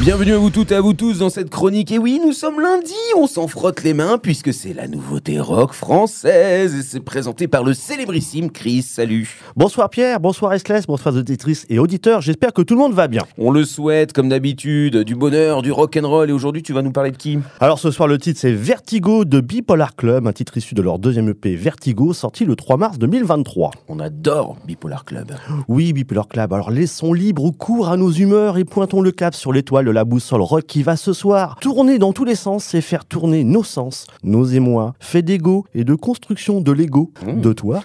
Bienvenue à vous toutes et à vous tous dans cette chronique. Et oui, nous sommes lundi, on s'en frotte les mains puisque c'est la nouveauté rock française et c'est présenté par le célébrissime Chris. Salut. Bonsoir Pierre, bonsoir Esclès, bonsoir auditrices et auditeurs. J'espère que tout le monde va bien. On le souhaite comme d'habitude, du bonheur, du rock and roll. Et aujourd'hui, tu vas nous parler de qui? Alors ce soir, le titre c'est Vertigo de Bipolar Club, un titre issu de leur deuxième EP Vertigo, sorti le 3 mars 2023. On adore Bipolar Club. Oui, Bipolar Club. Alors laissons libre cours à nos humeurs et pointons le cap sur l'étoile la boussole rock qui va ce soir tourner dans tous les sens et faire tourner nos sens, nos émois, fait d'ego et de construction de l'ego, Mmh. de toi,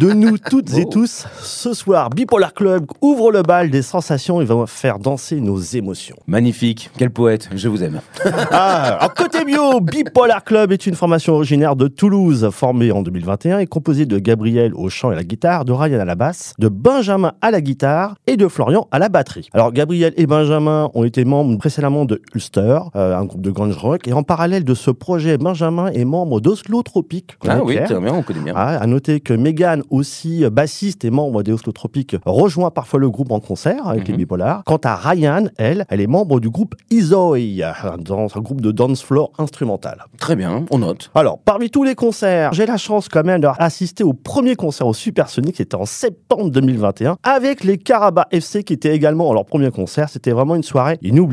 de nous toutes et tous. Ce soir, Bipolar Club ouvre le bal des sensations et va faire danser nos émotions. Magnifique, quel poète, je vous aime. Ah, alors, côté bio, Bipolar Club est une formation originaire de Toulouse, formée en 2021 et composée de Gabriel au chant et à la guitare, de Ryan à la basse, de Benjamin à la guitare et de Florian à la batterie. Alors Gabriel et Benjamin ont été membres précédemment de Ulster, euh, un groupe de grunge rock, et en parallèle de ce projet, Benjamin est membre d'Oslo Tropique. Ah oui, très bien, on connaît bien. ah, à noter que Megan, aussi euh, bassiste et membre des Oslo Tropiques, rejoint parfois le groupe en concert avec les Mhm. bipolars. Quant à Ryan, elle, elle est membre du groupe Izoy, euh, dans un groupe de dance floor instrumental. Très bien, on note. Alors, parmi tous les concerts, j'ai la chance quand même d'assister au premier concert au Supersonic, c'était en septembre 2021, avec les Caraba FC qui étaient également à leur premier concert. C'était vraiment une soirée inoubliable.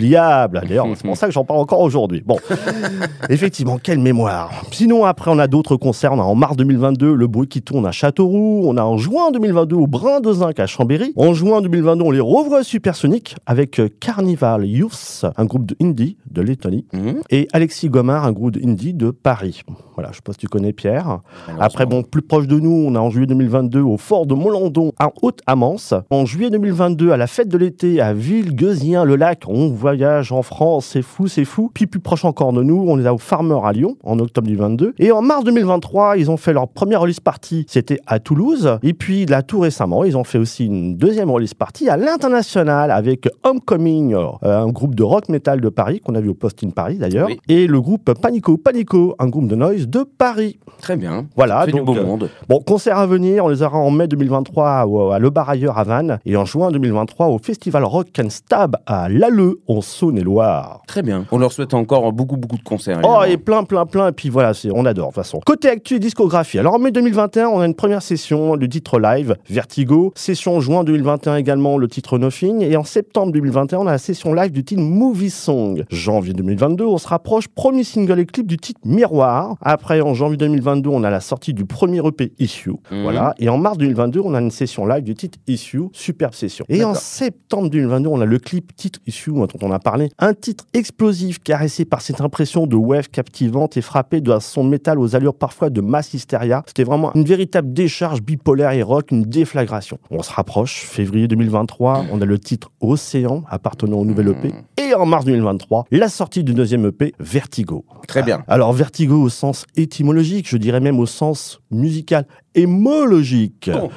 D'ailleurs, c'est pour ça que j'en parle encore aujourd'hui. Bon, effectivement, quelle mémoire. Sinon, après, on a d'autres concerts. On a en mars 2022 le bruit qui tourne à Châteauroux. On a en juin 2022 au Brin de Zinc à Chambéry. En juin 2022, on les revoit à Supersonic avec euh, Carnival Youths, un groupe de indie de Lettonie Mmh. et Alexis Gomard, un groupe indie de Paris. Voilà, je pas si tu connais Pierre. Après, bon, plus proche de nous, on a en juillet 2022 au fort de Montlandon, à Haute-Amance. En juillet 2022, à la fête de l'été à Villegueusien-le-Lac, on voyage en France, c'est fou, c'est fou. Puis plus proche encore de nous, on est là au Farmer à Lyon, en octobre 2022. Et en mars 2023, ils ont fait leur première release party, c'était à Toulouse. Et puis là, tout récemment, ils ont fait aussi une deuxième release party à l'international avec Homecoming, euh, un groupe de rock metal de Paris, qu'on a vu au Post in Paris d'ailleurs, Oui. et le groupe Panico Panico, un groupe de noise de Paris. Très bien. Voilà, Fait du donc, beau euh, monde. Bon, concert à venir, on les aura en mai 2023 au- à Le Bar Ailleurs à Vannes et en juin 2023 au Festival Rock and Stab à Lalleux en Saône-et-Loire. Très bien. On leur souhaite encore beaucoup, beaucoup de concerts. Oh, évidemment. et plein, plein, plein. Et puis voilà, c'est, on adore, de toute façon. Côté actu et discographie. Alors, en mai 2021, on a une première session, le titre live, Vertigo. Session en juin 2021 également, le titre Nothing. Et en septembre 2021, on a la session live du titre Movie Song. Janvier 2022, on se rapproche, premier single et clip du titre Miroir. Après, en janvier 2022, on a la sortie du premier EP Issue. Mhm. Voilà. Et en mars 2022, on a une session live du titre Issue, superbe session. Et en septembre 2022, on a le clip titre Issue on a parlé. Un titre explosif, caressé par cette impression de wave captivante et frappé de son métal aux allures parfois de mass hysteria. C'était vraiment une véritable décharge bipolaire et rock, une déflagration. On se rapproche, février 2023, on a le titre Océan appartenant au nouvel EP. Et en mars 2023, la sortie du deuxième EP Vertigo. Très bien. Alors vertigo au sens étymologique, je dirais même au sens musical, émologique. Oh.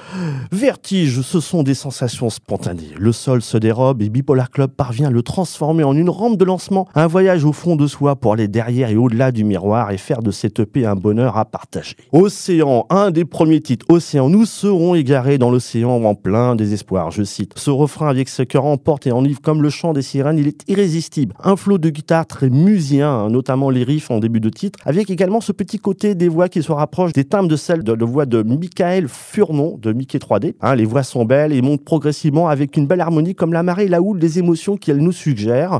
Vertige, ce sont des sensations spontanées. Le sol se dérobe et Bipolar Club parvient à le transformer en une rampe de lancement, un voyage au fond de soi pour aller derrière et au-delà du miroir et faire de cette EP un bonheur à partager. Océan, un des premiers titres, Océan, nous serons égarés dans l'océan en plein désespoir, je cite. Ce refrain avec ce cœur emporte et enivre comme le chant des sirènes, il est irrésistible. Un flot de guitare très musien, notamment les riffs en début de titre, avec également ce petit côté des voix qui se rapprochent des timbres de celles de la voix de Michael Furnon de Mickey 3D. Hein, les voix sont belles et montent progressivement avec une belle harmonie comme la marée la houle des émotions qu'elles nous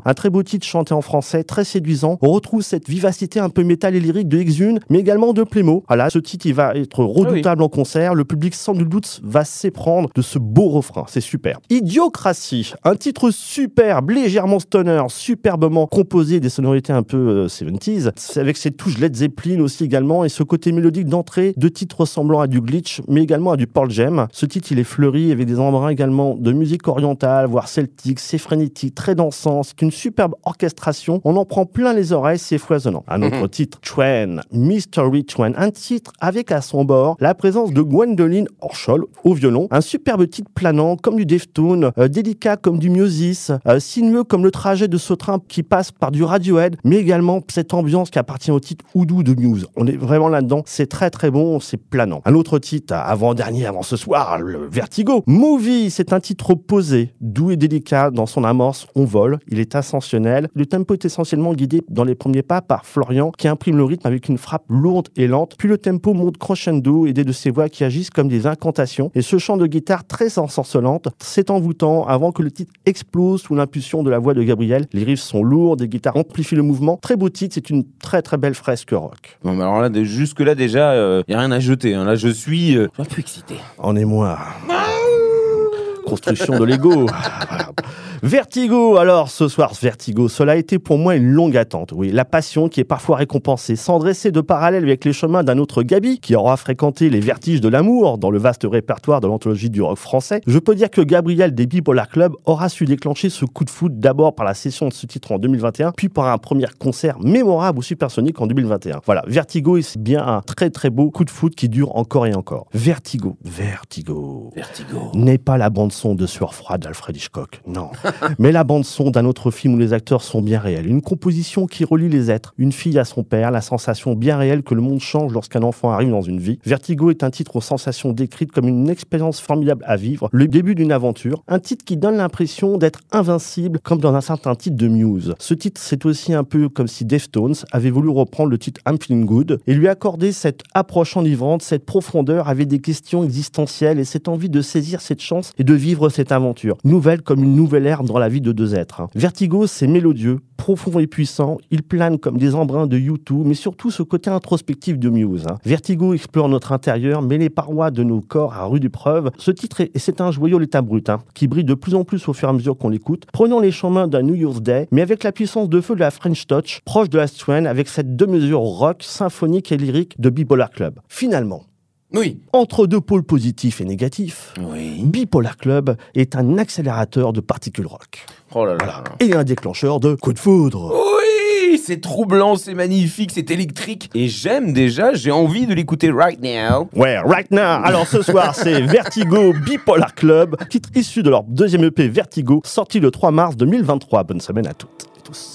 Un très beau titre chanté en français, très séduisant. On retrouve cette vivacité un peu métal et lyrique de Exune, mais également de Plémo. Voilà, ce titre, il va être redoutable en concert. Le public, sans doute, va s'éprendre de ce beau refrain. C'est super. Idiocratie, un titre superbe, légèrement stoner, superbement composé des sonorités un peu euh, 70s, C'est avec cette touche Led Zeppelin aussi également, et ce côté mélodique d'entrée de titres ressemblant à du glitch, mais également à du Paul Jam. Ce titre, il est fleuri avec des embruns également de musique orientale, voire celtique, c'est frénétique, très dansant dansant, c'est une superbe orchestration, on en prend plein les oreilles, c'est foisonnant. Un autre Mhm. titre, Twain, Mystery Twain, un titre avec à son bord la présence de Gwendoline Orchol au violon, un superbe titre planant comme du Deftone, euh, délicat comme du Miosis, euh, sinueux comme le trajet de ce train qui passe par du Radiohead, mais également cette ambiance qui appartient au titre Oudou de Muse. On est vraiment là-dedans, c'est très très bon, c'est planant. Un autre titre, avant-dernier, avant ce soir, le Vertigo. Movie, c'est un titre posé, doux et délicat dans son amorce, on vole, il est ascensionnel. Le tempo est essentiellement guidé dans les premiers pas par Florian qui imprime le rythme avec une frappe lourde et lente, puis le tempo monte crescendo aidé de ses voix qui agissent comme des incantations et ce chant de guitare très ensorcelante, c'est envoûtant avant que le titre explose sous l'impulsion de la voix de Gabriel. Les riffs sont lourds, des guitares amplifient le mouvement. Très beau titre, c'est une très très belle fresque rock. Bon, mais alors là, jusque là déjà, il y a rien à jeter. hein. Là, je suis euh, un peu excité. En émoi. Construction de Lego. Voilà. Vertigo, alors ce soir, Vertigo, cela a été pour moi une longue attente. Oui, la passion qui est parfois récompensée, sans dresser de parallèle avec les chemins d'un autre Gabi, qui aura fréquenté les vertiges de l'amour dans le vaste répertoire de l'anthologie du rock français. Je peux dire que Gabriel des Bipolar Club aura su déclencher ce coup de foot d'abord par la session de ce titre en 2021, puis par un premier concert mémorable au Supersonic en 2021. Voilà, Vertigo est bien un très très beau coup de foot qui dure encore et encore. Vertigo, Vertigo Vertigo. n'est pas la bande-son de Sueur froide d'Alfred Hitchcock, non. Mais la bande-son d'un autre film où les acteurs sont bien réels. Une composition qui relie les êtres, une fille à son père, la sensation bien réelle que le monde change lorsqu'un enfant arrive dans une vie. Vertigo est un titre aux sensations décrites comme une expérience formidable à vivre, le début d'une aventure. Un titre qui donne l'impression d'être invincible, comme dans un certain titre de Muse. Ce titre, c'est aussi un peu comme si Deftones avait voulu reprendre le titre I'm Feeling Good et lui accorder cette approche enivrante, cette profondeur avec des questions existentielles et cette envie de saisir cette chance et de vivre cette aventure. Nouvelle comme une nouvelle ère dans la vie de deux êtres. Vertigo, c'est mélodieux, profond et puissant. Il plane comme des embruns de U2, mais surtout ce côté introspectif de Muse. Vertigo explore notre intérieur, met les parois de nos corps à rude épreuve. Ce titre, est, et c'est un joyau l'état brut, hein, qui brille de plus en plus au fur et à mesure qu'on l'écoute. Prenons les chemins d'un New Year's Day, mais avec la puissance de feu de la French Touch, proche de la Strain, avec cette deux-mesures rock, symphonique et lyrique de Bipolar Club. Finalement, Oui. entre deux pôles positifs et négatifs, Oui. Bipolar Club est un accélérateur de particules rock Oh là là. et un déclencheur de coup de foudre. Oui, c'est troublant, c'est magnifique, c'est électrique. Et j'aime déjà, j'ai envie de l'écouter right now. Ouais, right now. Alors ce soir, c'est Vertigo Bipolar Club, titre issu de leur deuxième EP Vertigo, sorti le 3 mars 2023. Bonne semaine à toutes et tous.